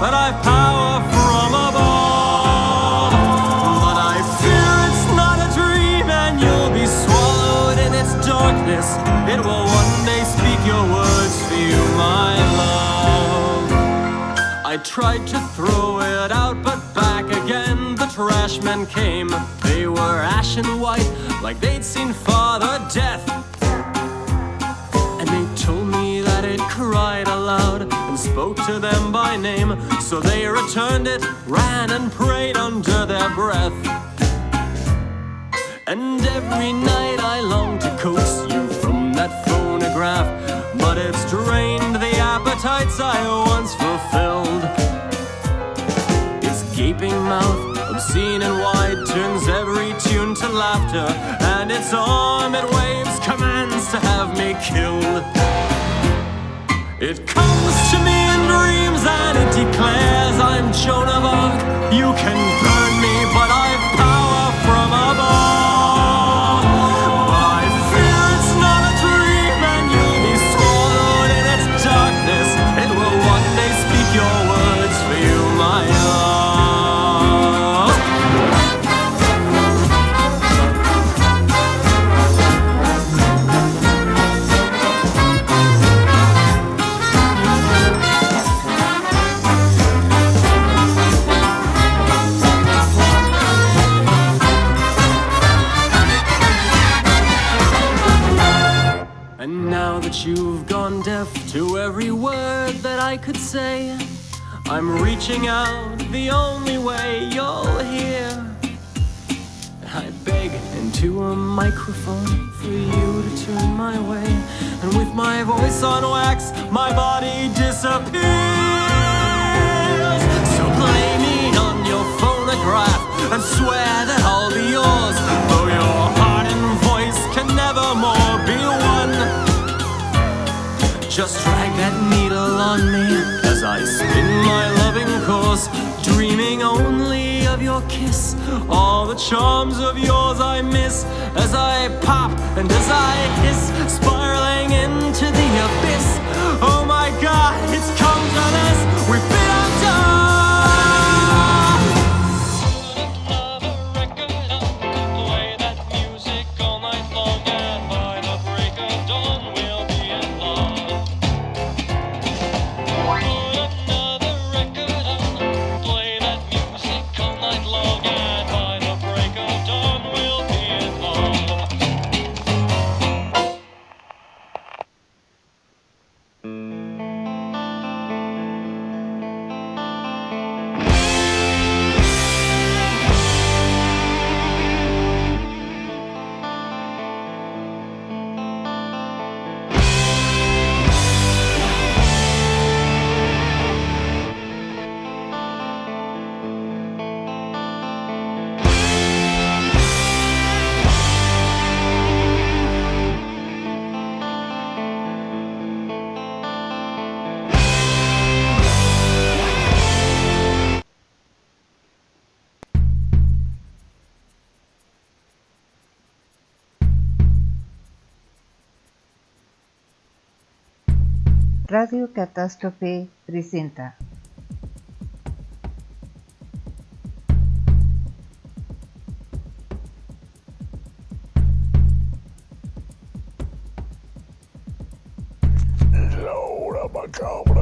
that I've power from above. But I fear it's not a dream and you'll be swallowed in its darkness. It will one day speak your words for you, my love. I tried to throw it out, but back again the trash men came. They were ashen white, like they'd seen Father Death. Spoke to them by name. So they returned it, ran and prayed under their breath. And every night I long to coax you from that phonograph, but it's drained the appetites I once fulfilled. Its gaping mouth, obscene and wide, turns every tune to laughter, and its arm it waves commands to have me killed. It comes to me in dreams and it declares I'm Joan of Arc. You can burn to every word that I could say, I'm reaching out the only way you'll hear. I beg into a microphone for you to turn my way, and with my voice on wax, my body disappears. So play me on your phonograph and swear that I'll be yours, Just drag that needle on me as I spin my loving course, dreaming only of your kiss. All the charms of yours I miss as I pop and as I hiss, spiraling into the abyss. Oh my god, it's come to this. We've Radio Catástrofe presenta La hora macabra.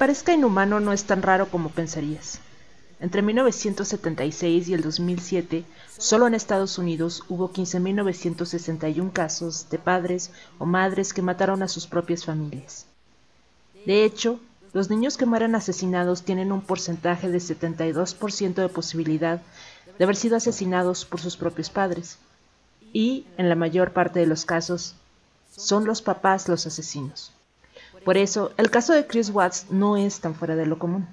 Parezca inhumano, no es tan raro como pensarías. Entre 1976 y el 2007, solo en Estados Unidos hubo 15.961 casos de padres o madres que mataron a sus propias familias. De hecho, los niños que mueren asesinados tienen un porcentaje de 72% de posibilidad de haber sido asesinados por sus propios padres. Y, en la mayor parte de los casos, son los papás los asesinos. Por eso, el caso de Chris Watts no es tan fuera de lo común.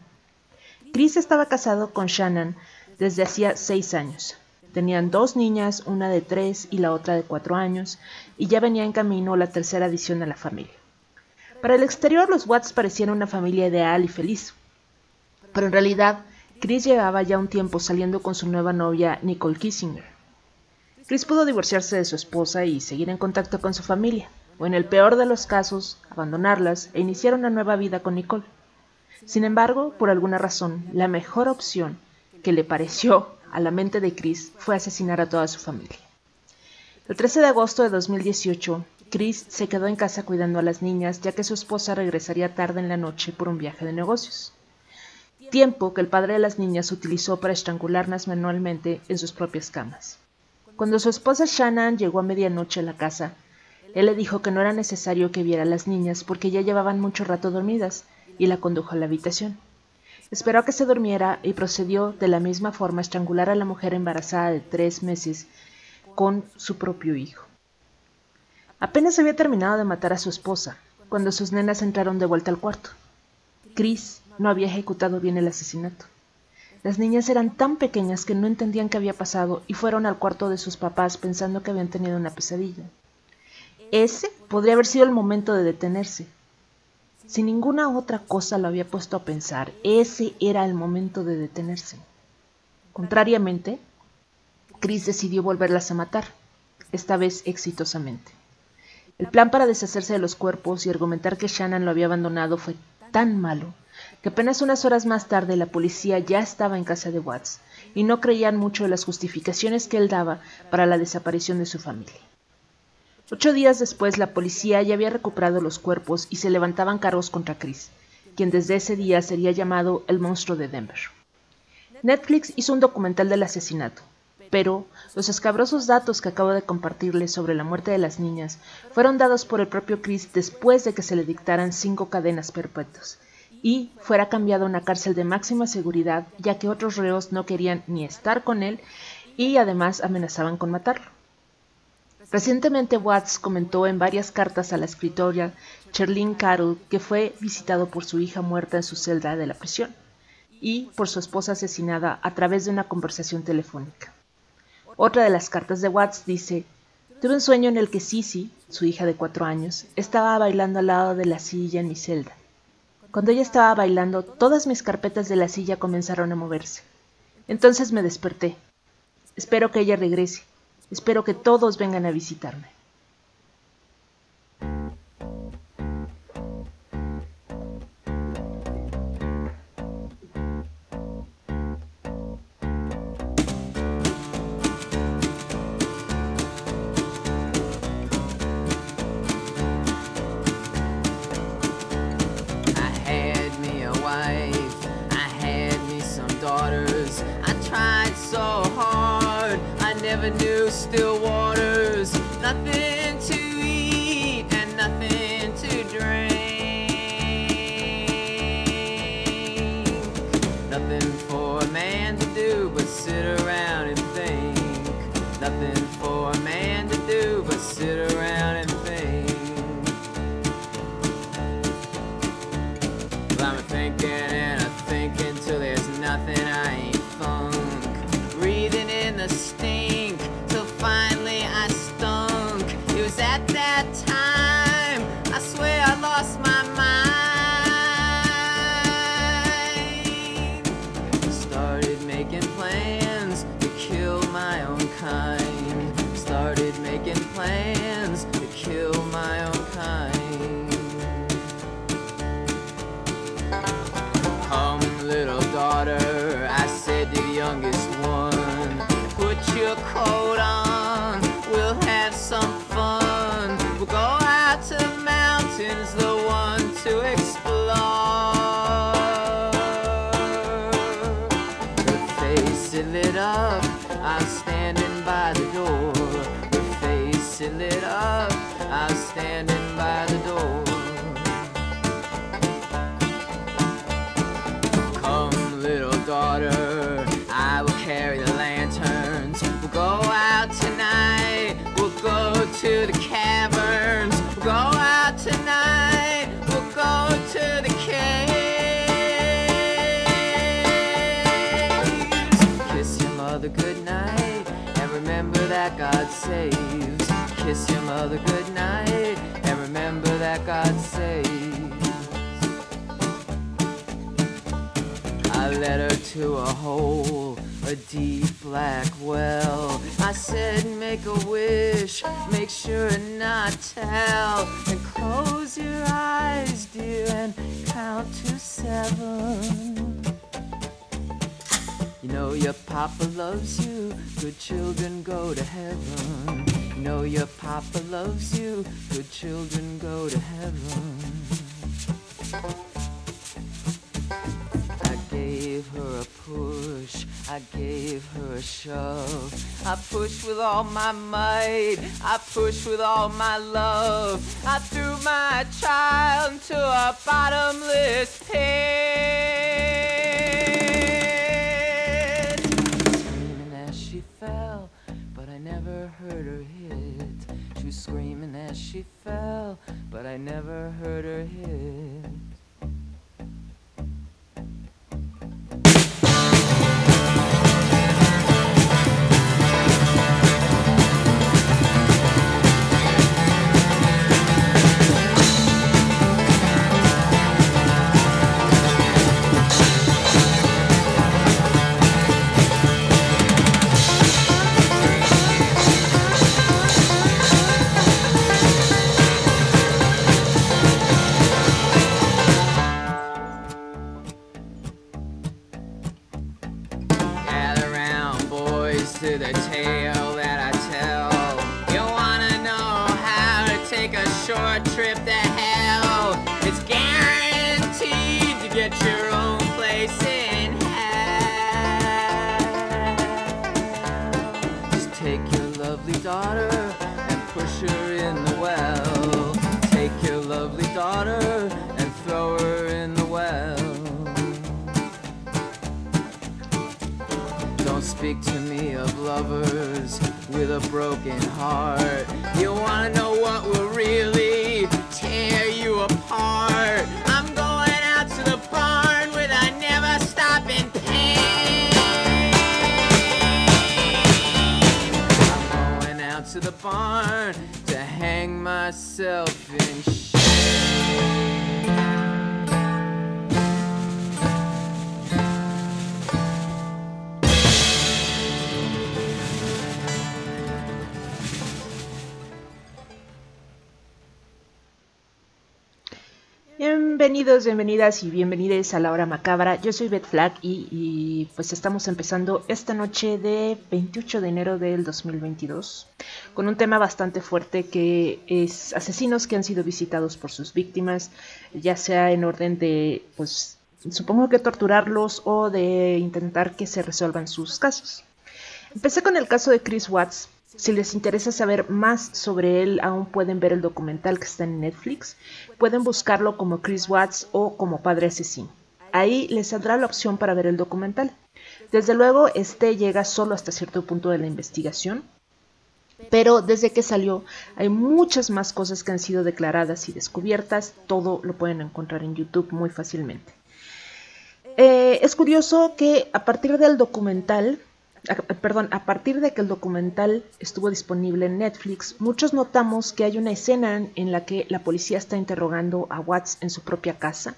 Chris estaba casado con Shannon desde hacía seis años. Tenían dos niñas, una de tres y la otra de cuatro años, y ya venía en camino la tercera adición a la familia. Para el exterior, los Watts parecían una familia ideal y feliz. Pero en realidad, Chris llevaba ya un tiempo saliendo con su nueva novia, Nicole Kissinger. Chris pudo divorciarse de su esposa y seguir en contacto con su familia, o en el peor de los casos, abandonarlas e iniciar una nueva vida con Nicole. Sin embargo, por alguna razón, la mejor opción que le pareció a la mente de Chris fue asesinar a toda su familia. El 13 de agosto de 2018, Chris se quedó en casa cuidando a las niñas ya que su esposa regresaría tarde en la noche por un viaje de negocios. Tiempo que el padre de las niñas utilizó para estrangularlas manualmente en sus propias camas. Cuando su esposa Shannon llegó a medianoche a la casa, él le dijo que no era necesario que viera a las niñas porque ya llevaban mucho rato dormidas y la condujo a la habitación. Esperó a que se durmiera y procedió de la misma forma a estrangular a la mujer embarazada de tres meses con su propio hijo. Apenas había terminado de matar a su esposa cuando sus nenas entraron de vuelta al cuarto. Chris no había ejecutado bien el asesinato. Las niñas eran tan pequeñas que no entendían qué había pasado y fueron al cuarto de sus papás pensando que habían tenido una pesadilla. Ese podría haber sido el momento de detenerse. Si ninguna otra cosa lo había puesto a pensar, ese era el momento de detenerse. Contrariamente, Chris decidió volverlas a matar, esta vez exitosamente. El plan para deshacerse de los cuerpos y argumentar que Shannon lo había abandonado fue tan malo que apenas unas horas más tarde la policía ya estaba en casa de Watts y no creían mucho de las justificaciones que él daba para la desaparición de su familia. Ocho días después la policía ya había recuperado los cuerpos y se levantaban cargos contra Chris, quien desde ese día sería llamado el monstruo de Denver. Netflix hizo un documental del asesinato, pero los escabrosos datos que acabo de compartirles sobre la muerte de las niñas fueron dados por el propio Chris después de que se le dictaran cinco cadenas perpetuas y fuera cambiado a una cárcel de máxima seguridad ya que otros reos no querían ni estar con él y además amenazaban con matarlo. Recientemente Watts comentó en varias cartas a la escritora Cherlyn Carroll que fue visitado por su hija muerta en su celda de la prisión y por su esposa asesinada a través de una conversación telefónica. Otra de las cartas de Watts dice, tuve un sueño en el que Sissy, su hija de cuatro años, estaba bailando al lado de la silla en mi celda. Cuando ella estaba bailando, todas mis carpetas de la silla comenzaron a moverse. Entonces me desperté. Espero que ella regrese. Espero que todos vengan a visitarme. Still saves. Kiss your mother goodnight, and remember that God saves. I led her to a hole, a deep black well. I said, make a wish, make sure and not tell. And close your eyes, dear, and count to seven. You know your papa loves you, good children go to heaven. You know your papa loves you, good children go to heaven. I gave her a push, I gave her a shove. I pushed with all my might, I pushed with all my love. I threw my child into a bottomless pit. As she fell, but I never heard her hit. A broken heart. You wanna know what will really tear you apart? I'm going out to the barn with a never stopping pain. I'm going out to the barn to hang myself in Bienvenidos, bienvenidas y bienvenidos a la hora macabra. Yo soy Beth Flag y, y, pues estamos empezando esta noche de 28 de enero del 2022 con un tema bastante fuerte que es asesinos que han sido visitados por sus víctimas, ya sea en orden de pues supongo que torturarlos o de intentar que se resuelvan sus casos. Empecé con el caso de Chris Watts, si les interesa saber más sobre él, aún pueden ver el documental que está en Netflix. Pueden buscarlo como Chris Watts o como Padre Asesino. Ahí les saldrá la opción para ver el documental. Desde luego, este llega solo hasta cierto punto de la investigación, pero desde que salió hay muchas más cosas que han sido declaradas y descubiertas. Todo lo pueden encontrar en YouTube muy fácilmente. Eh, es curioso que a partir del documental perdón, a partir de que el documental estuvo disponible en Netflix, muchos notamos que hay una escena en la que la policía está interrogando a Watts en su propia casa.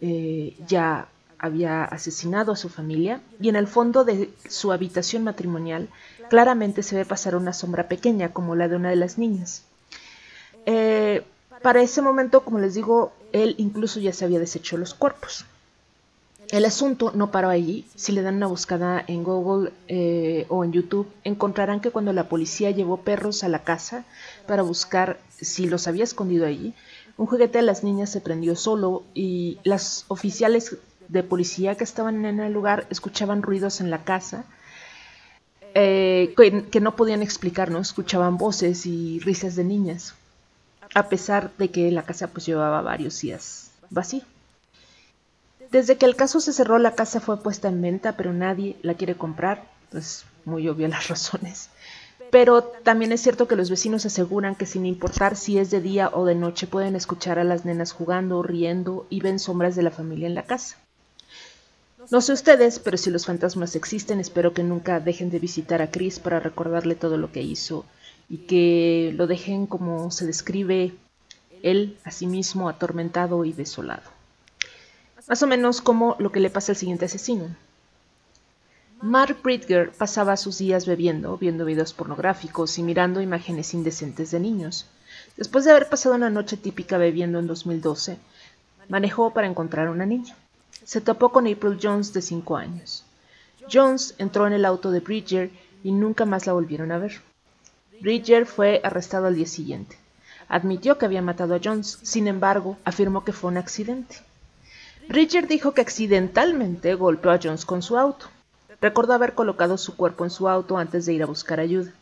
Eh, ya había asesinado a su familia y en el fondo de su habitación matrimonial claramente se ve pasar una sombra pequeña como la de una de las niñas. Eh, para ese momento, como les digo, él incluso ya se había deshecho los cuerpos. El asunto no paró allí. Si le dan una buscada en Google eh, o en YouTube, encontrarán que cuando la policía llevó perros a la casa para buscar si los había escondido allí, un juguete de las niñas se prendió solo y las oficiales de policía que estaban en el lugar escuchaban ruidos en la casa eh, que, que, no podían explicar, ¿no? Escuchaban voces y risas de niñas, a pesar de que la casa pues llevaba varios días vacía. Desde que el caso se cerró, la casa fue puesta en venta, pero nadie la quiere comprar. Pues muy obvio las razones. Pero también es cierto que los vecinos aseguran que sin importar si es de día o de noche pueden escuchar a las nenas jugando, riendo y ven sombras de la familia en la casa. No sé ustedes, pero si los fantasmas existen, espero que nunca dejen de visitar a Chris para recordarle todo lo que hizo y que lo dejen como se describe él a sí mismo atormentado y desolado. Más o menos como lo que le pasa al siguiente asesino. Mark Bridger pasaba sus días bebiendo, viendo videos pornográficos y mirando imágenes indecentes de niños. Después de haber pasado una noche típica bebiendo en 2012, manejó para encontrar a una niña. Se topó con April Jones de 5 años. Jones entró en el auto de Bridger y nunca más la volvieron a ver. Bridger fue arrestado al día siguiente. Admitió que había matado a Jones, sin embargo, afirmó que fue un accidente. Richard dijo que accidentalmente golpeó a Jones con su auto. Recordó haber colocado su cuerpo en su auto antes de ir a buscar ayuda.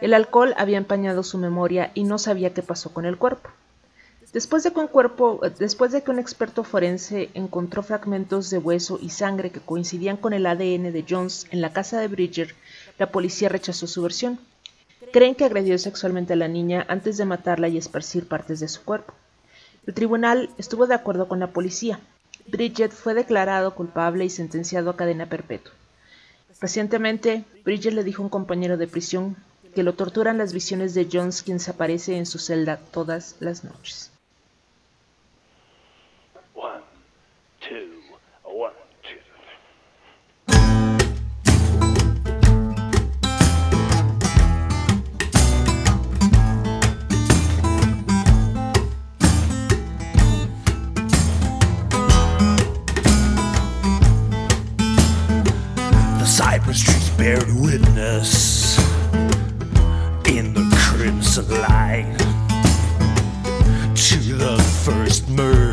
El alcohol había empañado su memoria y no sabía qué pasó con el cuerpo. Después de, que un cuerpo, después de que un experto forense encontró fragmentos de hueso y sangre que coincidían con el ADN de Jones en la casa de Bridger, la policía rechazó su versión. Creen que agredió sexualmente a la niña antes de matarla y esparcir partes de su cuerpo. El tribunal estuvo de acuerdo con la policía, Bridget fue declarado culpable y sentenciado a cadena perpetua. Recientemente, Bridget le dijo a un compañero de prisión que lo torturan las visiones de Jones quien se aparece en su celda todas las noches. Cypress trees bear witness in the crimson light to the first murder.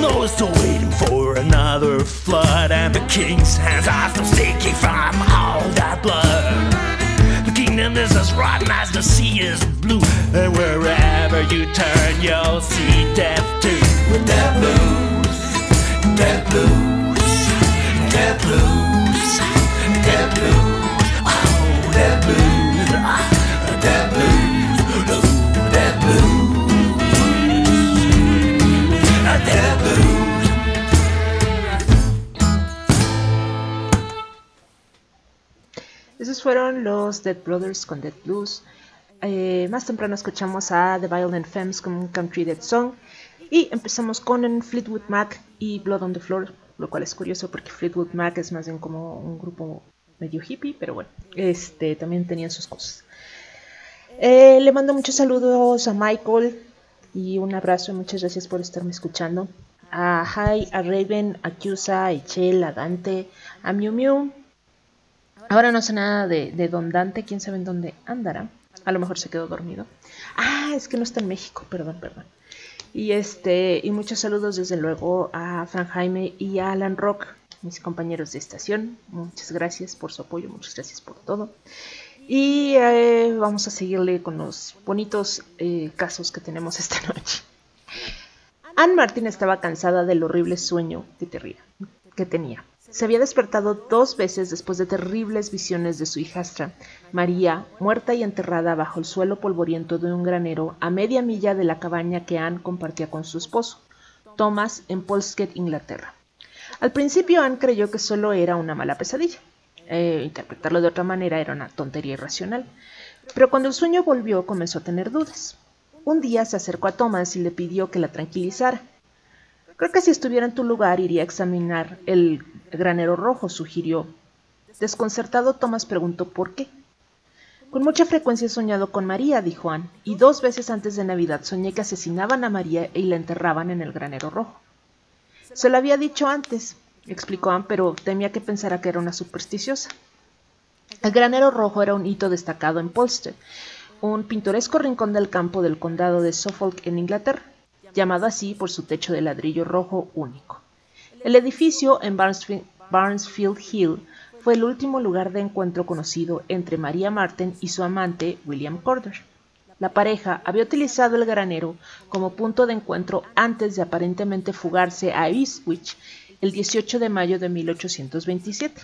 Well, Noah's still waiting for another flood, and the king's hands are still stinking from all that blood. The kingdom is as rotten as the sea is blue, and wherever you turn, you'll see death too. With death blues, death blues, death blues, death blues, oh, death blues, ah, death blues, death blues. Death blues. Fueron los Dead Brothers con Dead Blues. Eh, más temprano escuchamos a The Violent Femmes con Country Dead Song. Y empezamos con Fleetwood Mac y Blood on the Floor, lo cual es curioso porque Fleetwood Mac es más bien como un grupo medio hippie, pero bueno, este también tenían sus cosas. Eh, le mando muchos saludos a Michael y un abrazo muchas gracias por estarme escuchando. A Hai, a Raven, a Kyusa, a Echel, a Dante, a Miu Miu. Ahora no sé nada de, de Don Dante, quién sabe en dónde andará. A lo mejor se quedó dormido. Ah, es que no está en México, perdón, perdón. Y este, y muchos saludos desde luego a Fran Jaime y a Alan Rock, mis compañeros de estación. Muchas gracias por su apoyo, muchas gracias por todo. Y eh, vamos a seguirle con los bonitos eh, casos que tenemos esta noche. Anne Martin estaba cansada del horrible sueño que, tenía. Se había despertado dos veces después de terribles visiones de su hijastra, María, muerta y enterrada bajo el suelo polvoriento de un granero a media milla de la cabaña que Anne compartía con su esposo, Thomas, en Polsket, Inglaterra. Al principio Anne creyó que solo era una mala pesadilla. Eh, interpretarlo de otra manera era una tontería irracional. Pero cuando el sueño volvió comenzó a tener dudas. Un día se acercó a Thomas y le pidió que la tranquilizara. Creo que si estuviera en tu lugar iría a examinar el granero rojo, sugirió. Desconcertado, Thomas preguntó por qué. Con mucha frecuencia he soñado con María, dijo Anne, y dos veces antes de Navidad soñé que asesinaban a María y la enterraban en el granero rojo. Se lo había dicho antes, explicó Anne, pero temía que pensara que era una supersticiosa. El granero rojo era un hito destacado en Polster, un pintoresco rincón del campo del condado de Suffolk en Inglaterra, llamado así por su techo de ladrillo rojo único. El edificio en Barnesfield, Hill fue el último lugar de encuentro conocido entre María Martin y su amante William Corder. La pareja había utilizado el granero como punto de encuentro antes de aparentemente fugarse a Ipswich el 18 de mayo de 1827.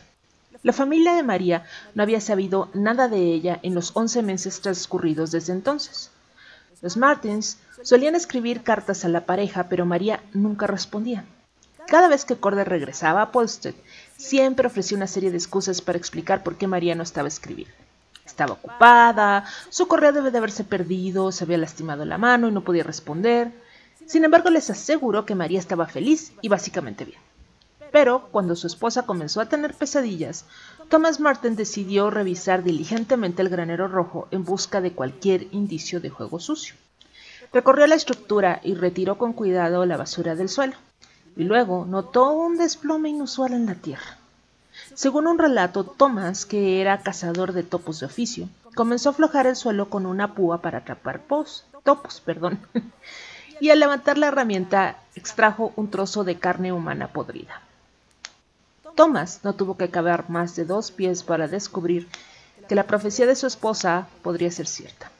La familia de María no había sabido nada de ella en los 11 meses transcurridos desde entonces. Los Martins solían escribir cartas a la pareja, pero María nunca respondía. Cada vez que Corder regresaba a Polsted, siempre ofrecía una serie de excusas para explicar por qué María no estaba escribiendo. Estaba ocupada, su correo debe de haberse perdido, se había lastimado la mano y no podía responder. Sin embargo, les aseguró que María estaba feliz y básicamente bien. Pero cuando su esposa comenzó a tener pesadillas, Thomas Martin decidió revisar diligentemente el granero rojo en busca de cualquier indicio de juego sucio. Recorrió la estructura y retiró con cuidado la basura del suelo, y luego notó un desplome inusual en la tierra. Según un relato, Thomas, que era cazador de topos de oficio, comenzó a aflojar el suelo con una púa para atrapar pos, topos, perdón, y al levantar la herramienta extrajo un trozo de carne humana podrida. Thomas no tuvo que cavar más de dos pies para descubrir que la profecía de su esposa podría ser cierta.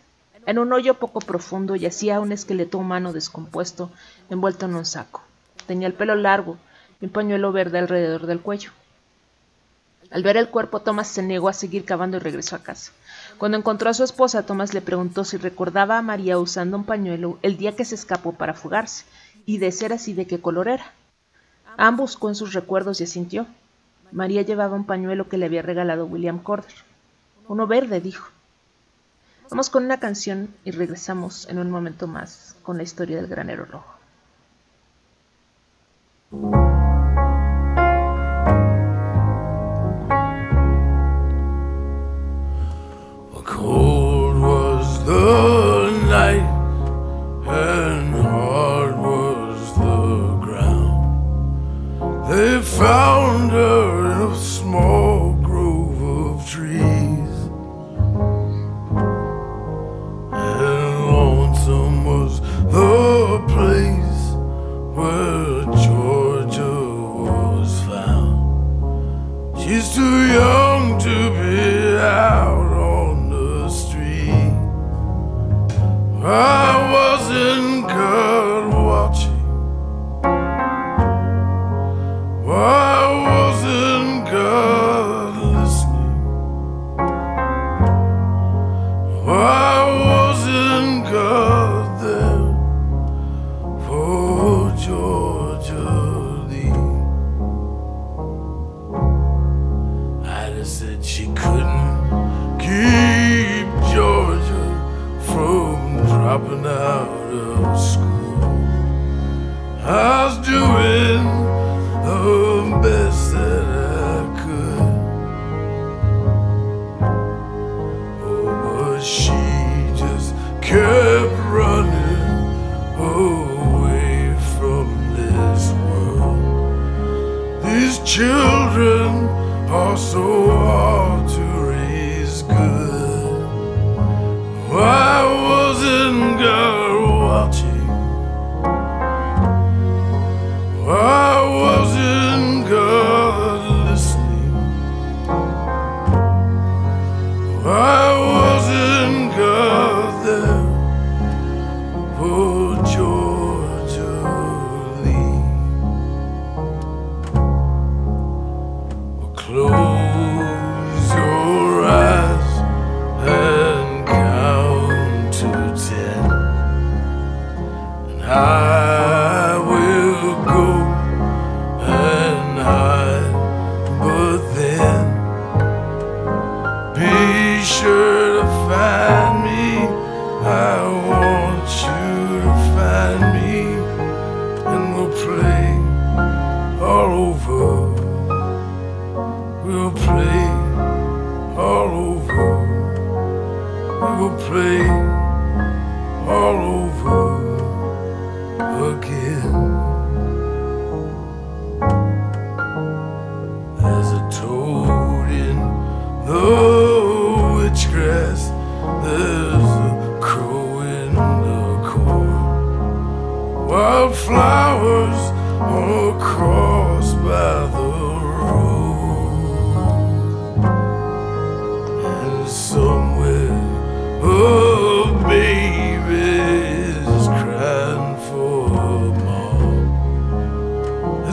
En un hoyo poco profundo yacía un esqueleto humano descompuesto envuelto en un saco. Tenía el pelo largo y un pañuelo verde alrededor del cuello. Al ver el cuerpo, Thomas se negó a seguir cavando y regresó a casa. Cuando encontró a su esposa, Thomas le preguntó si recordaba a María usando un pañuelo el día que se escapó para fugarse, y de ser así de qué color era. Ambos buscó en sus recuerdos y asintió. María llevaba un pañuelo que le había regalado William Corder. Uno verde, dijo. Vamos con una canción y regresamos en un momento más con la historia del granero rojo.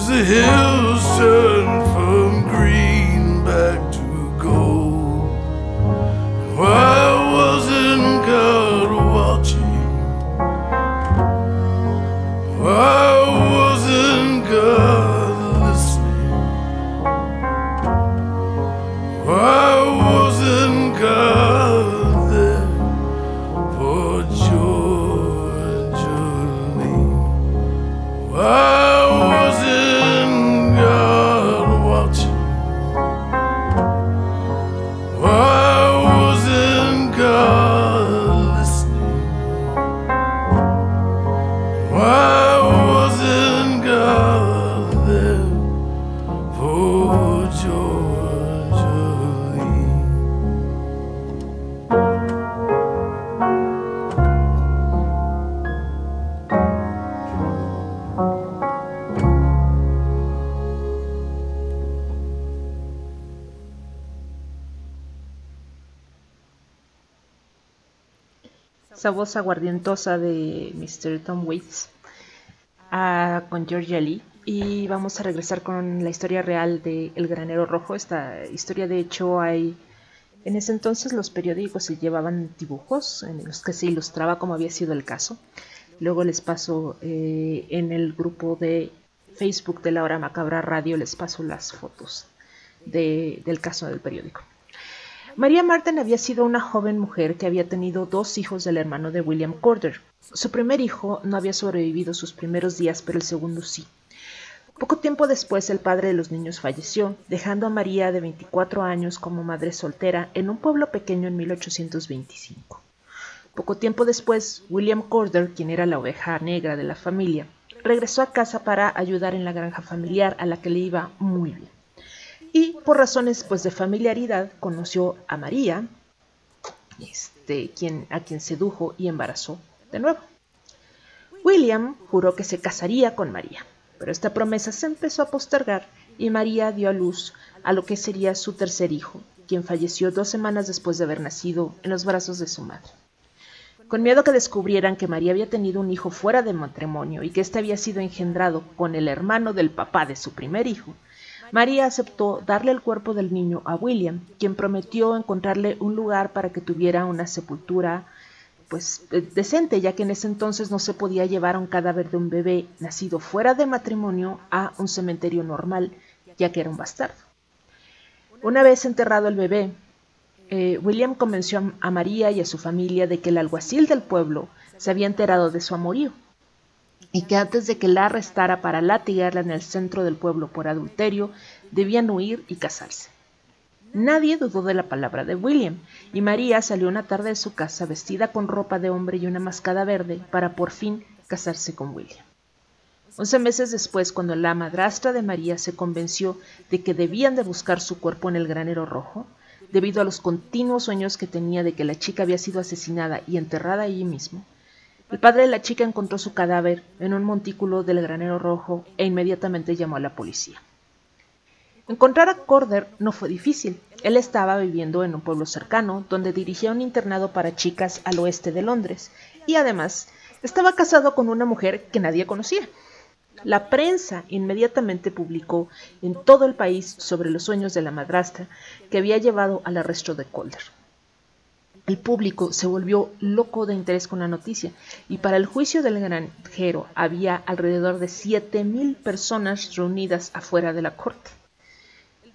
The hills turn esa voz aguardientosa de Mr. Tom Waits ah, con Georgia Lee. Y vamos a regresar con la historia real de El Granero Rojo. Esta historia, de hecho, hay. En ese entonces los periódicos se llevaban dibujos en los que se ilustraba como había sido el caso. Luego les paso eh, en el grupo de Facebook de la hora macabra radio, les paso las fotos del caso del periódico. María Martin había sido una joven mujer que había tenido dos hijos del hermano de William Corder. Su primer hijo no había sobrevivido sus primeros días, pero el segundo sí. Poco tiempo después el padre de los niños falleció, dejando a María de 24 años como madre soltera en un pueblo pequeño en 1825. Poco tiempo después, William Corder, quien era la oveja negra de la familia, regresó a casa para ayudar en la granja familiar a la que le iba muy bien. Y por razones pues de familiaridad conoció a María, este, quien, a quien sedujo y embarazó de nuevo. William juró que se casaría con María, pero esta promesa se empezó a postergar y María dio a luz a lo que sería su tercer hijo, quien falleció dos semanas después de haber nacido en los brazos de su madre. Con miedo que descubrieran que María había tenido un hijo fuera de matrimonio y que éste había sido engendrado con el hermano del papá de su primer hijo, María aceptó darle el cuerpo del niño a William, quien prometió encontrarle un lugar para que tuviera una sepultura pues decente, ya que en ese entonces no se podía llevar un cadáver de un bebé nacido fuera de matrimonio a un cementerio normal, ya que era un bastardo. Una vez enterrado el bebé, eh, William convenció a María y a su familia de que el alguacil del pueblo se había enterado de su amorío y que antes de que la arrestara para latigarla en el centro del pueblo por adulterio, debían huir y casarse. Nadie dudó de la palabra de William, y María salió una tarde de su casa vestida con ropa de hombre y una mascada verde para por fin casarse con William. Once meses después, cuando la madrastra de María se convenció de que debían de buscar su cuerpo en el granero rojo, debido a los continuos sueños que tenía de que la chica había sido asesinada y enterrada allí mismo. El padre de la chica encontró su cadáver en un montículo del granero rojo e inmediatamente llamó a la policía. Encontrar a Corder no fue difícil. Él estaba viviendo en un pueblo cercano, donde dirigía un internado para chicas al oeste de Londres, y además estaba casado con una mujer que nadie conocía. La prensa inmediatamente publicó en todo el país sobre los sueños de la madrastra que había llevado al arresto de Calder. El público se volvió loco de interés con la noticia y para el juicio del granjero había alrededor de 7.000 personas reunidas afuera de la corte.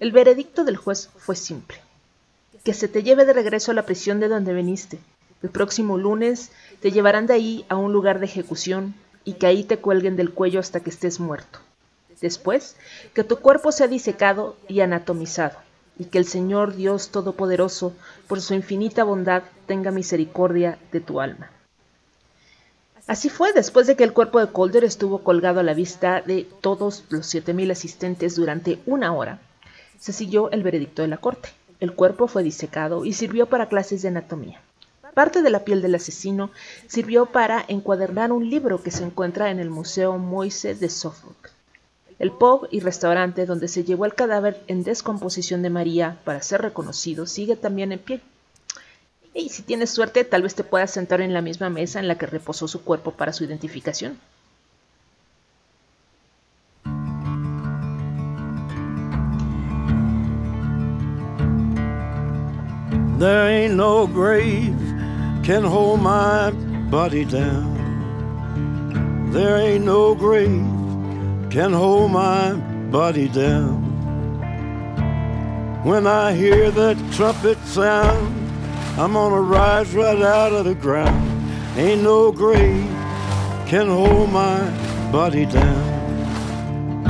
El veredicto del juez fue simple. Que se te lleve de regreso a la prisión de donde viniste. El próximo lunes te llevarán de ahí a un lugar de ejecución y que ahí te cuelguen del cuello hasta que estés muerto. Después, que tu cuerpo sea disecado y anatomizado, y que el Señor Dios Todopoderoso, por su infinita bondad, tenga misericordia de tu alma. Así fue después de que el cuerpo de Calder estuvo colgado a la vista de todos los siete mil asistentes durante una hora. Se siguió el veredicto de la corte. El cuerpo fue disecado y sirvió para clases de anatomía. Parte de la piel del asesino sirvió para encuadernar un libro que se encuentra en el Museo Moise de Suffolk. El pub y restaurante donde se llevó el cadáver en descomposición de María para ser reconocido sigue también en pie. Y si tienes suerte, tal vez te puedas sentar en la misma mesa en la que reposó su cuerpo para su identificación. There ain't no grave can hold my body down. There ain't no grave can hold my body down. When I hear that trumpet sound, I'm gonna rise right out of the ground. Ain't no grave can hold my body down.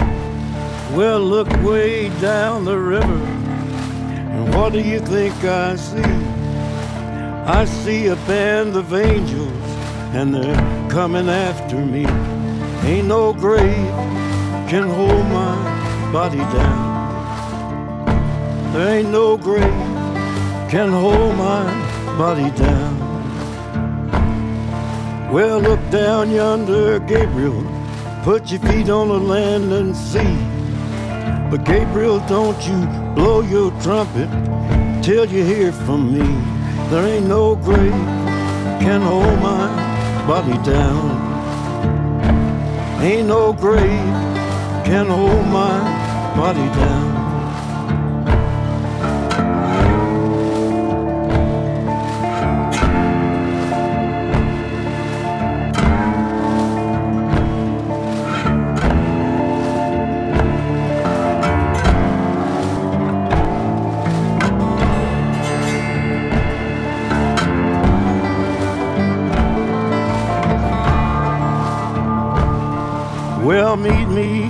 Well, look way down the river and what do you think I see? I see a band of angels, and they're coming after me. Ain't no grave can hold my body down. There ain't no grave can hold my body down. Well, look down yonder, Gabriel. Put your feet on the land and see. But Gabriel, don't you blow your trumpet till you hear from me. There ain't no grave can hold my body down. Ain't no grave can hold my body down. Meet me,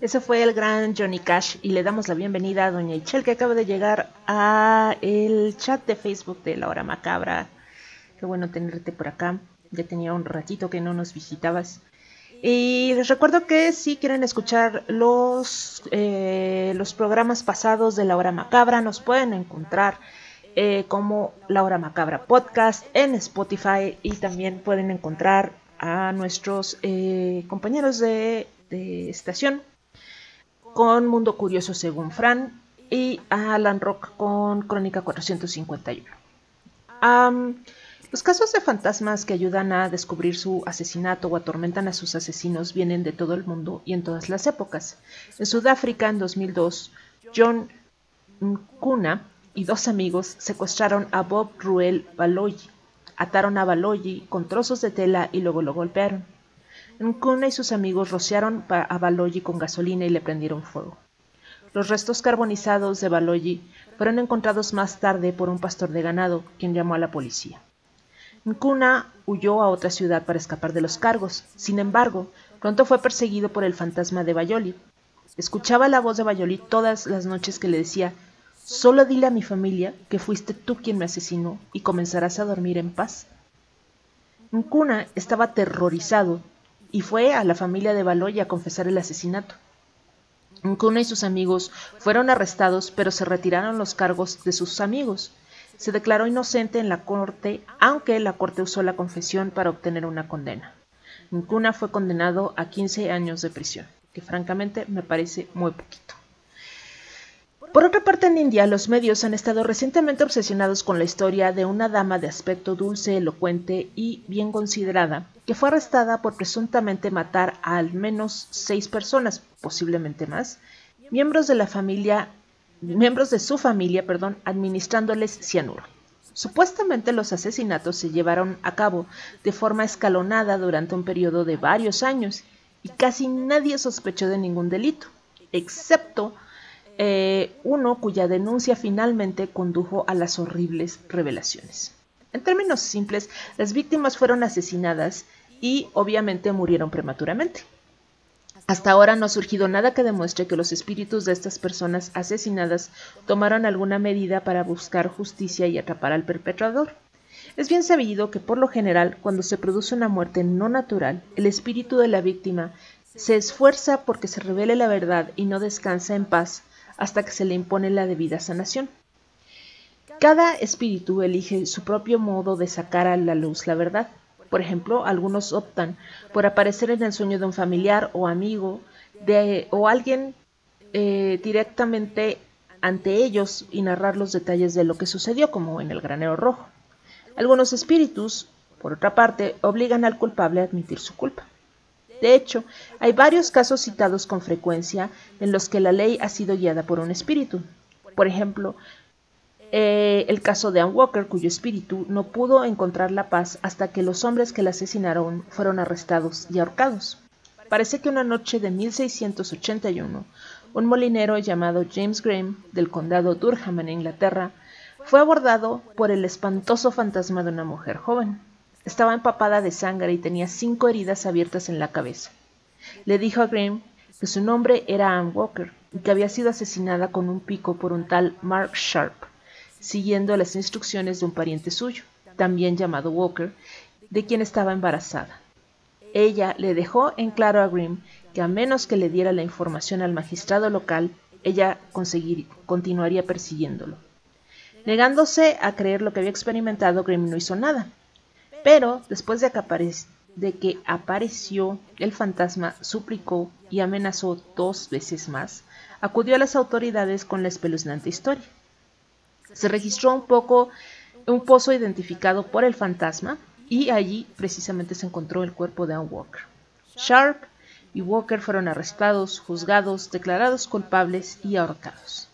Ese fue el gran Johnny Cash y le damos la bienvenida a Doña Ichel que acaba de llegar a el chat de Facebook de La Hora Macabra. Qué bueno tenerte por acá. Ya tenía un ratito que no nos visitabas. Y les recuerdo que si quieren escuchar los, eh, los programas pasados de La Hora Macabra, nos pueden encontrar eh, como La Hora Macabra Podcast en Spotify y también pueden encontrar a nuestros eh, compañeros de, de estación con Mundo Curioso según Fran y a Alan Rock con Crónica 451. Am, los casos de fantasmas que ayudan a descubrir su asesinato o atormentan a sus asesinos vienen de todo el mundo y en todas las épocas. En Sudáfrica, en 2002, John Nkuna y dos amigos secuestraron a Bob Ruel Baloyi, ataron a Baloyi con trozos de tela y luego lo golpearon. Nkuna y sus amigos rociaron a Baloyi con gasolina y le prendieron fuego. Los restos carbonizados de Baloyi fueron encontrados más tarde por un pastor de ganado, quien llamó a la policía. Nkuna huyó a otra ciudad para escapar de los cargos. Sin embargo, pronto fue perseguido por el fantasma de Bayoli. Escuchaba la voz de Bayoli todas las noches que le decía Solo dile a mi familia que fuiste tú quien me asesinó y comenzarás a dormir en paz. Nkuna estaba aterrorizado y fue a la familia de Baloy a confesar el asesinato. Nkuna y sus amigos fueron arrestados, pero se retiraron los cargos de sus amigos. Se declaró inocente en la corte, aunque la corte usó la confesión para obtener una condena. Nkuna fue condenado a 15 años de prisión, que francamente me parece muy poquito. Por otra parte, en India, los medios han estado recientemente obsesionados con la historia de una dama de aspecto dulce, elocuente y bien considerada, que fue arrestada por presuntamente matar a al menos seis personas, posiblemente más, miembros de la familia, miembros de su familia, perdón, administrándoles cianuro. Supuestamente los asesinatos se llevaron a cabo de forma escalonada durante un periodo de varios años y casi nadie sospechó de ningún delito, excepto eh, uno cuya denuncia finalmente condujo a las horribles revelaciones. En términos simples, las víctimas fueron asesinadas y obviamente murieron prematuramente. Hasta ahora no ha surgido nada que demuestre que los espíritus de estas personas asesinadas tomaron alguna medida para buscar justicia y atrapar al perpetrador. Es bien sabido que por lo general, cuando se produce una muerte no natural, el espíritu de la víctima se esfuerza porque se revele la verdad y no descansa en paz hasta que se le impone la debida sanación. Cada espíritu elige su propio modo de sacar a la luz la verdad. Por ejemplo, algunos optan por aparecer en el sueño de un familiar o amigo de, o alguien eh, directamente ante ellos y narrar los detalles de lo que sucedió, como en el granero rojo. Algunos espíritus, por otra parte, obligan al culpable a admitir su culpa. De hecho, hay varios casos citados con frecuencia en los que la ley ha sido guiada por un espíritu. Por ejemplo, eh, el caso de Ann Walker, cuyo espíritu no pudo encontrar la paz hasta que los hombres que la asesinaron fueron arrestados y ahorcados. Parece que una noche de 1681, un molinero llamado James Graham, del condado Durham en Inglaterra, fue abordado por el espantoso fantasma de una mujer joven. Estaba empapada de sangre y tenía cinco heridas abiertas en la cabeza. Le dijo a Graham que su nombre era Ann Walker y que había sido asesinada con un pico por un tal Mark Sharp, siguiendo las instrucciones de un pariente suyo, también llamado Walker, de quien estaba embarazada. Ella le dejó en claro a Grimm que a menos que le diera la información al magistrado local, ella continuaría persiguiéndolo. Negándose a creer lo que había experimentado, Grimm no hizo nada. Pero después de que, apareció el fantasma, suplicó y amenazó dos veces más, acudió a las autoridades con la espeluznante historia. Se registró un poco un pozo identificado por el fantasma y allí precisamente se encontró el cuerpo de Ann Walker. Sharp y Walker fueron arrestados, juzgados, declarados culpables y ahorcados.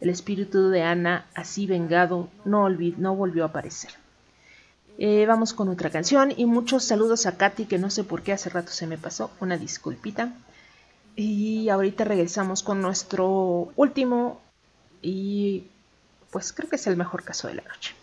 El espíritu de Anna, así vengado, no, no volvió a aparecer. Eh, vamos con otra canción y muchos saludos a Katy que no sé por qué hace rato se me pasó, una disculpita. Y ahorita regresamos con nuestro último y pues creo que es el mejor caso de la noche.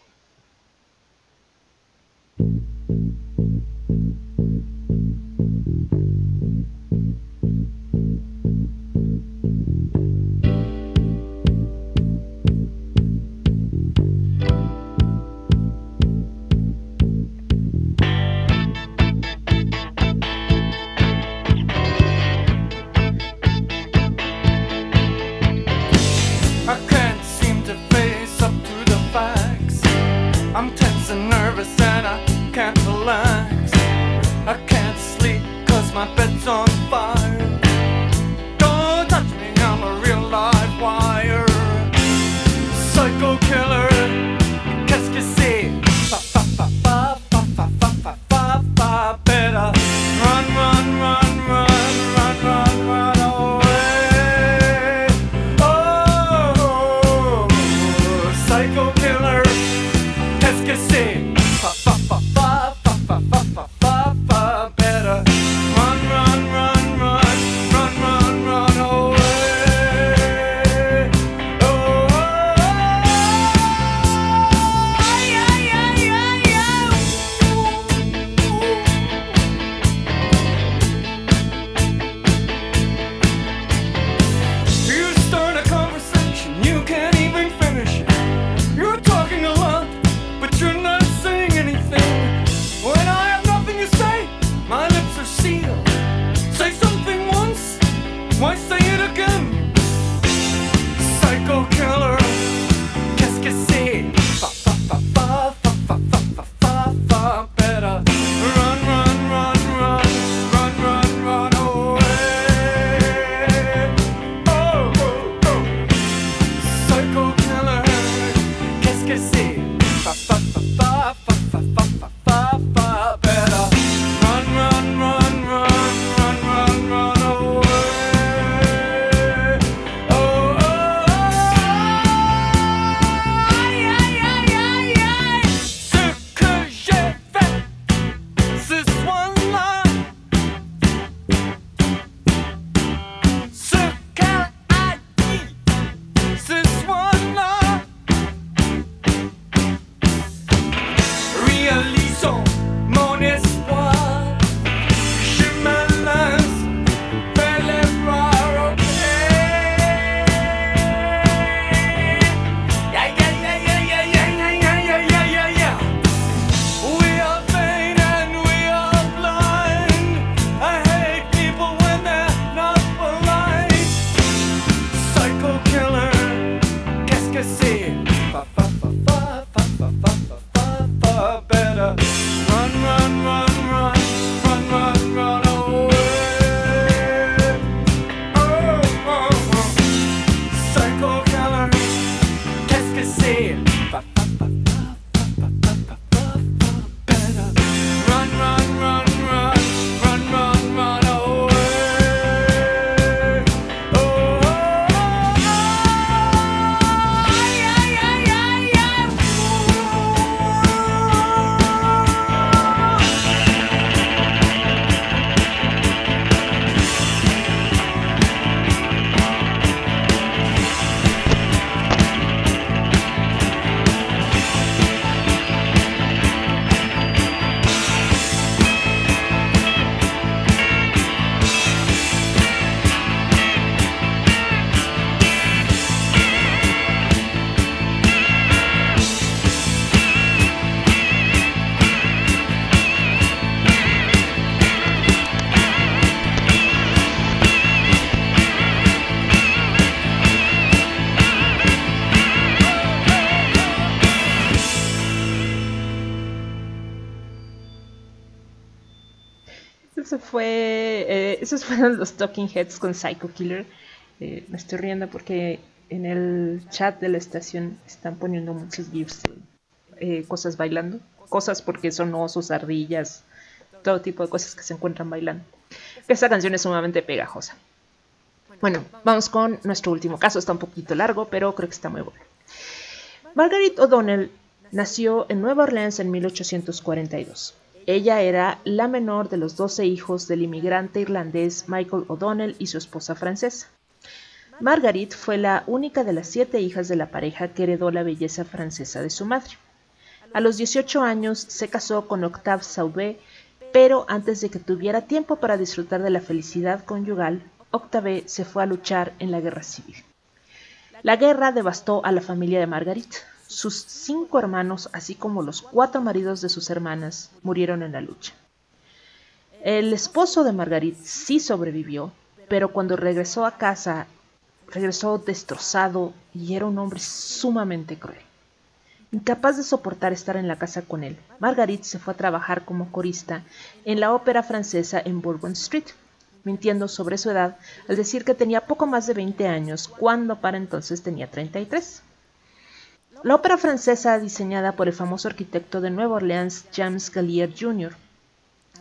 Los Talking Heads con Psycho Killer. Eh, me estoy riendo porque en el chat de la estación están poniendo muchos gifs eh, cosas bailando. Cosas porque son osos, ardillas, todo tipo de cosas que se encuentran bailando. Esta canción es sumamente pegajosa. Bueno, vamos con nuestro último caso. Está un poquito largo, pero creo que está muy bueno. Margaret O'Donnell nació en Nueva Orleans en 1842. Ella era la menor de los 12 hijos del inmigrante irlandés Michael O'Donnell y su esposa francesa. Margaret fue la única de las siete hijas de la pareja que heredó la belleza francesa de su madre. A los 18 años se casó con Octave Sauvé, pero antes de que tuviera tiempo para disfrutar de la felicidad conyugal, Octave se fue a luchar en la guerra civil. La guerra devastó a la familia de Margaret. Sus cinco hermanos, así como los cuatro maridos de sus hermanas, murieron en la lucha. El esposo de Margaret sí sobrevivió, pero cuando regresó a casa, regresó destrozado y era un hombre sumamente cruel. Incapaz de soportar estar en la casa con él, Margaret se fue a trabajar como corista en la ópera francesa en Bourbon Street, mintiendo sobre su edad al decir que tenía poco más de 20 años, cuando para entonces tenía 33. La ópera francesa, diseñada por el famoso arquitecto de Nueva Orleans James Gallier Jr.,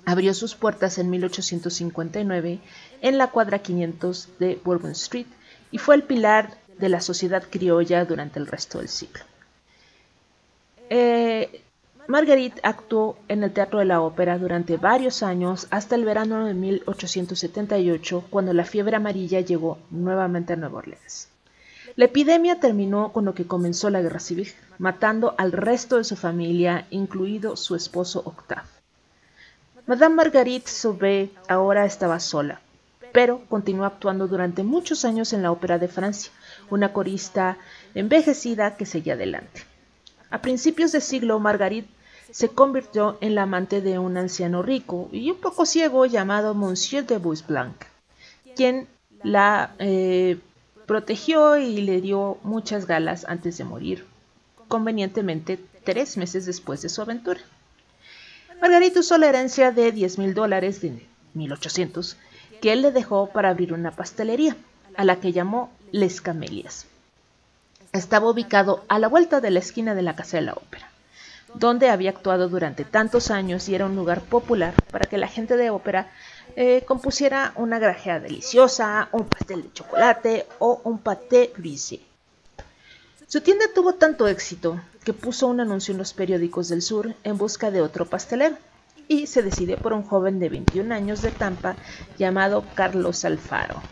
abrió sus puertas en 1859 en la cuadra 500 de Bourbon Street y fue el pilar de la sociedad criolla durante el resto del siglo. Eh, Marguerite actuó en el Teatro de la Ópera durante varios años hasta el verano de 1878, cuando la fiebre amarilla llegó nuevamente a Nueva Orleans. La epidemia terminó con lo que comenzó la guerra civil, matando al resto de su familia, incluido su esposo Octave. Madame Marguerite Sauvé ahora estaba sola, pero continuó actuando durante muchos años en la Ópera de Francia, una corista envejecida que seguía adelante. A principios de siglo, Marguerite se convirtió en la amante de un anciano rico y un poco ciego llamado Monsieur de Boisblanc, quien la eh, protegió y le dio muchas galas antes de morir, convenientemente tres meses después de su aventura. Margarita usó la herencia de 10 mil dólares de 1800 que él le dejó para abrir una pastelería, a la que llamó Les Camelias. Estaba ubicado a la vuelta de la esquina de la Casa de la Ópera, donde había actuado durante tantos años y era un lugar popular para que la gente de ópera eh, compusiera una grajea deliciosa, un pastel de chocolate o un pâté brisé. Su tienda tuvo tanto éxito que puso un anuncio en los periódicos del sur en busca de otro pastelero y se decidió por un joven de 21 años de Tampa llamado Carlos Alfaro,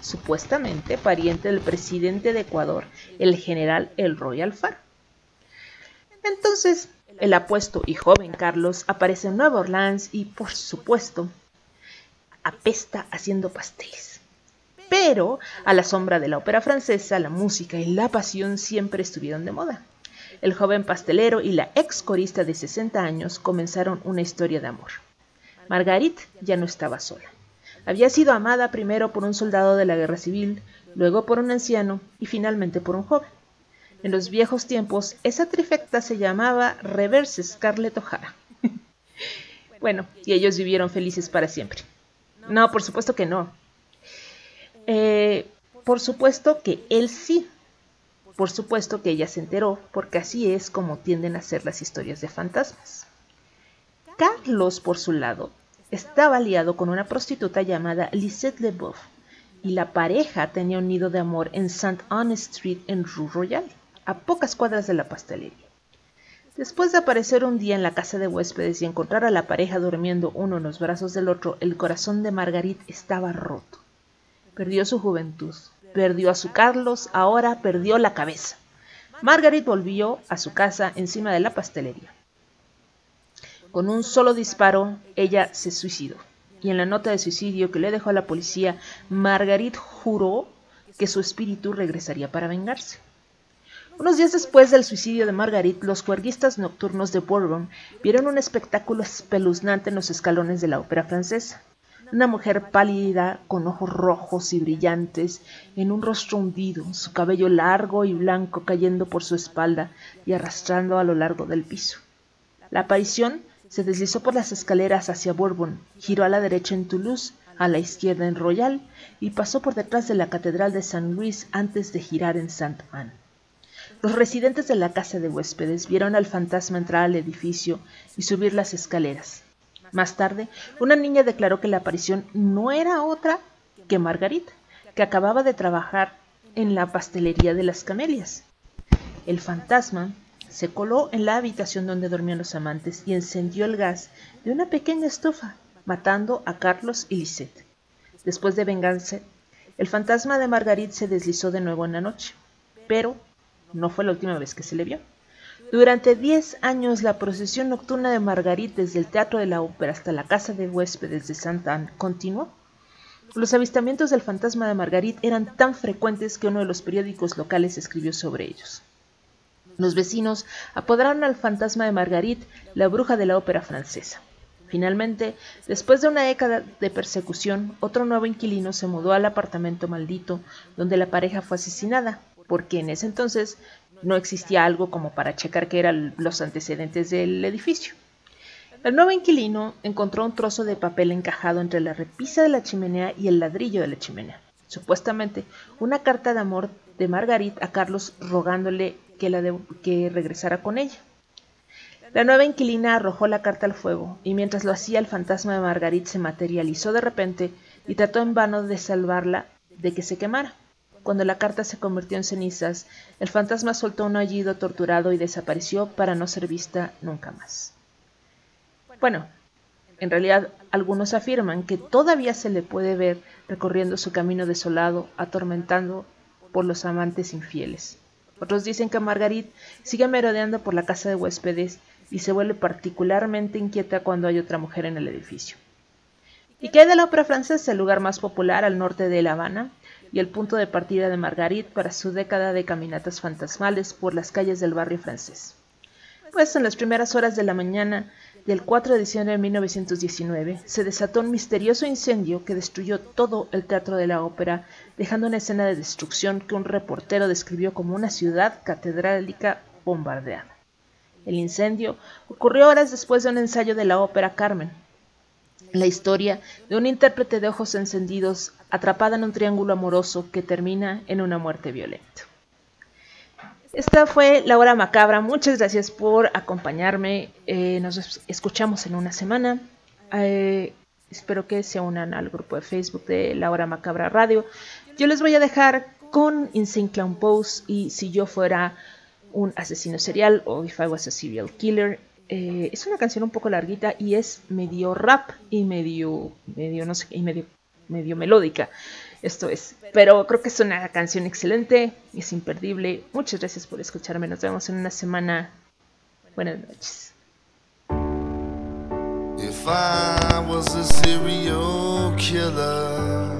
supuestamente pariente del presidente de Ecuador, el general Elroy Alfaro. Entonces, el apuesto y joven Carlos aparece en Nueva Orleans y, por supuesto, apesta haciendo pasteles. Pero, a la sombra de la ópera francesa, la música y la pasión siempre estuvieron de moda. El joven pastelero y la ex corista de 60 años comenzaron una historia de amor. Marguerite ya no estaba sola. Había sido amada primero por un soldado de la guerra civil, luego por un anciano y finalmente por un joven. En los viejos tiempos, esa trifecta se llamaba Reverse Scarlett O'Hara. bueno, y ellos vivieron felices para siempre. No, por supuesto que no. Eh, por supuesto que él sí. Por supuesto que ella se enteró, porque así es como tienden a ser las historias de fantasmas. Carlos, por su lado, estaba liado con una prostituta llamada Lisette Leboeuf, y la pareja tenía un nido de amor en St. Anne Street en Rue Royale, a pocas cuadras de la pastelería. Después de aparecer un día en la casa de huéspedes y encontrar a la pareja durmiendo uno en los brazos del otro, el corazón de Marguerite estaba roto. Perdió su juventud, perdió a su Carlos, ahora perdió la cabeza. Marguerite volvió a su casa encima de la pastelería. Con un solo disparo, ella se suicidó. Y en la nota de suicidio que le dejó a la policía, Marguerite juró que su espíritu regresaría para vengarse. Unos días después del suicidio de Marguerite, los juerguistas nocturnos de Bourbon vieron un espectáculo espeluznante en los escalones de la ópera francesa. Una mujer pálida, con ojos rojos y brillantes, en un rostro hundido, su cabello largo y blanco cayendo por su espalda y arrastrando a lo largo del piso. La aparición Se deslizó por las escaleras hacia Bourbon, giró a la derecha en Toulouse, a la izquierda en Royal y pasó por detrás de la Catedral de San Luis antes de girar en Saint Anne. Los residentes de la casa de huéspedes vieron al fantasma entrar al edificio y subir las escaleras. Más tarde, una niña declaró que la aparición no era otra que Margarita, que acababa de trabajar en la pastelería de las camelias. El fantasma se coló en la habitación donde dormían los amantes y encendió el gas de una pequeña estufa, matando a Carlos y Lisette. Después de vengarse, el fantasma de Margarit se deslizó de nuevo en la noche, pero no fue la última vez que se le vio. Durante diez años la procesión nocturna de Margarit desde el Teatro de la Ópera hasta la casa de huéspedes de Santa Anne continuó. Los avistamientos del fantasma de Margarit eran tan frecuentes que uno de los periódicos locales escribió sobre ellos. Los vecinos apodaron al fantasma de Margarit la bruja de la ópera francesa. Finalmente, después de una década de persecución, otro nuevo inquilino se mudó al apartamento maldito donde la pareja fue asesinada, porque en ese entonces no existía algo como para checar qué eran los antecedentes del edificio. El nuevo inquilino encontró un trozo de papel encajado entre la repisa de la chimenea y el ladrillo de la chimenea. Supuestamente, una carta de amor de Margarit a Carlos rogándole que, la que regresara con ella. La nueva inquilina arrojó la carta al fuego, y mientras lo hacía el fantasma de Margarit se materializó de repente y trató en vano de salvarla de que se quemara. Cuando la carta se convirtió en cenizas, el fantasma soltó un aullido torturado y desapareció para no ser vista nunca más. Bueno, en realidad algunos afirman que todavía se le puede ver recorriendo su camino desolado, atormentando por los amantes infieles. Otros dicen que Margarit sigue merodeando por la casa de huéspedes y se vuelve particularmente inquieta cuando hay otra mujer en el edificio. ¿Y qué hay de la ópera francesa, el lugar más popular al norte de La Habana y el punto de partida de Margarit para su década de caminatas fantasmales por las calles del barrio francés? Pues en las primeras horas de la mañana del 4 de diciembre de 1919 se desató un misterioso incendio que destruyó todo el teatro de la ópera, dejando una escena de destrucción que un reportero describió como una ciudad catedrálica bombardeada. El incendio ocurrió horas después de un ensayo de la ópera Carmen, la historia de un intérprete de ojos encendidos atrapada en un triángulo amoroso que termina en una muerte violenta. Esta fue la hora macabra. Muchas gracias por acompañarme. Eh, nos escuchamos en una semana. Eh, espero que se unan al grupo de Facebook de La Hora Macabra Radio. Yo les voy a dejar con Insane Clown Pose y si yo fuera un asesino serial o If I Was a Serial Killer. Eh, es una canción un poco larguita y es medio rap y medio, medio no sé, y medio, medio melódica. Esto es. Pero creo que es una canción excelente, es imperdible. Muchas gracias por escucharme. Nos vemos en una semana. Buenas noches. If I was serial killer,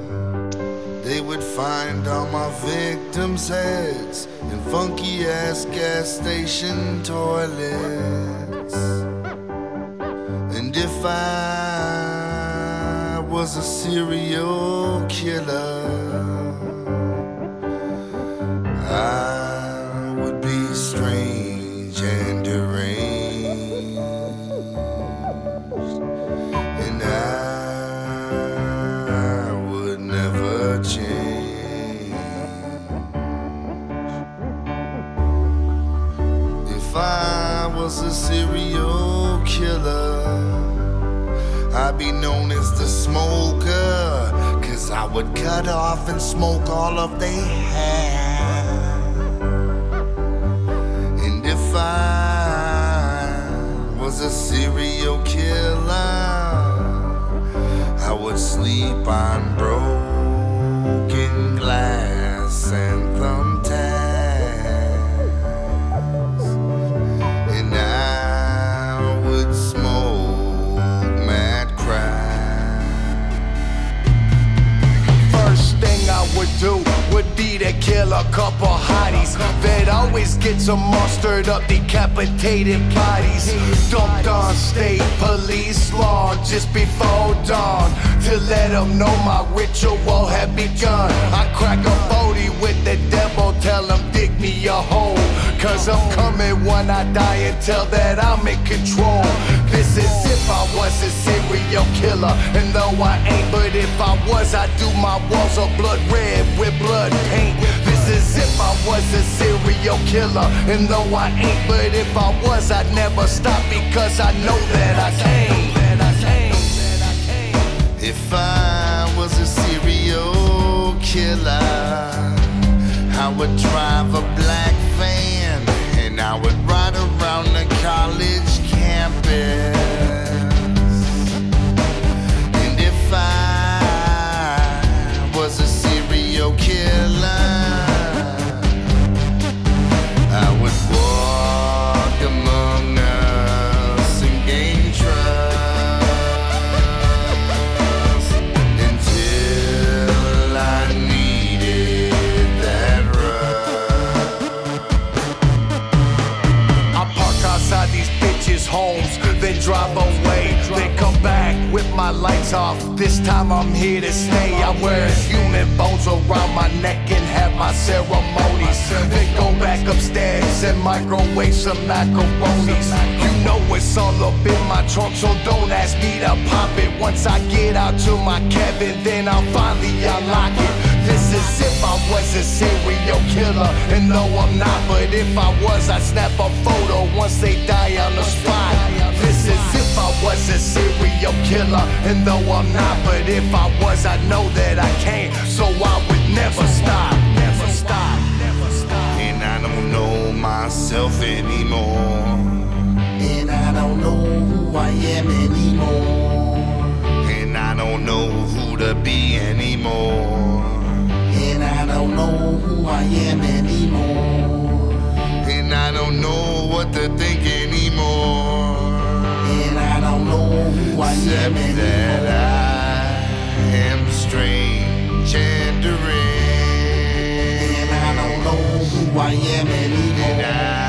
they would find all my victims' heads in funky ass gas station toilets. If I was a serial killer, be known as the smoker. Cause I would cut off and smoke all of their hair. And if I was a serial killer, I would sleep on broken glass and do would be to kill a couple hotties that always get some mustard up decapitated bodies. Dumped on state police law just before dawn to let them know my ritual had begun. I crack a 40 with the devil, tell him dig me a hole. Cause I'm coming when I die and tell that I'm in control. This is if I was a serial killer. And though I ain't, but if I was, I'd do my walls of blood red with blood paint. This is if I was a serial killer. And though I ain't, but if I was, I'd never stop because I know that I can. Lights off. This time I'm here to stay. I wear human bones around my neck and have my ceremonies. Then go back upstairs and microwave some macaronis. You know it's all up in my trunk, so don't ask me to pop it. Once I get out to my cabin, then I'll finally unlock it. This is if I was a serial killer, and no, I'm not. But if I was, I'd snap a photo once they die on the spot. Was a serial killer, and though I'm not. But if I was, I know that I can't, so I would never stop. Never stop. Never stop. And I don't know myself anymore. And I don't know who I am anymore. And I don't know who to be anymore. And I don't know who I am anymore. And I don't know what to think anymore. And I don't know who I am anymore. that I am strange and deranged. And I don't know who I am anymore. And I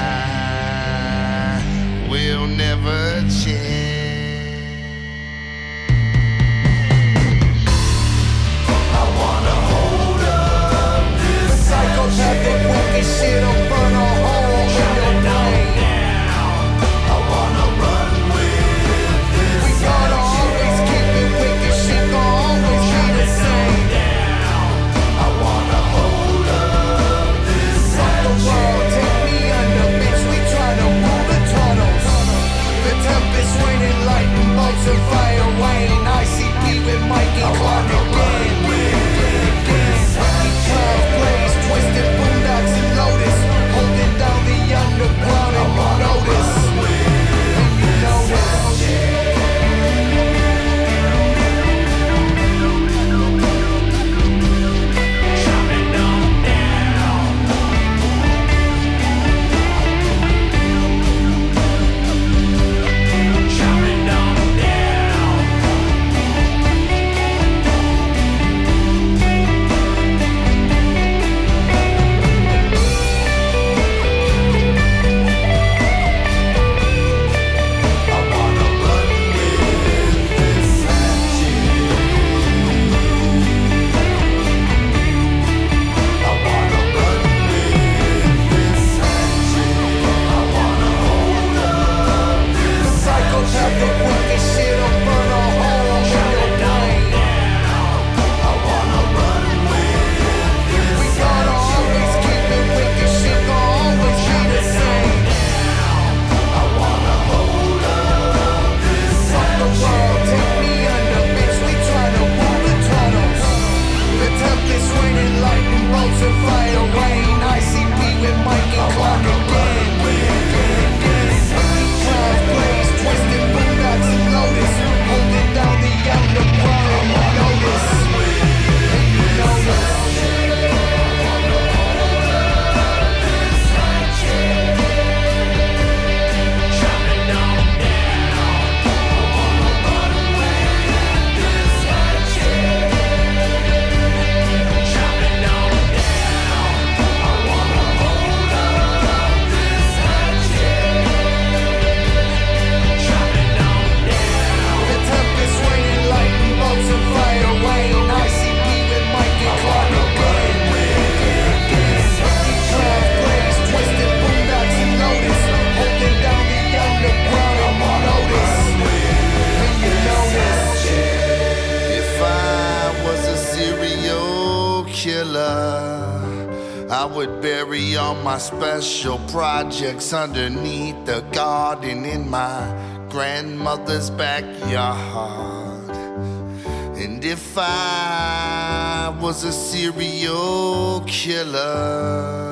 projects underneath the garden in my grandmother's backyard. And if I was a serial killer,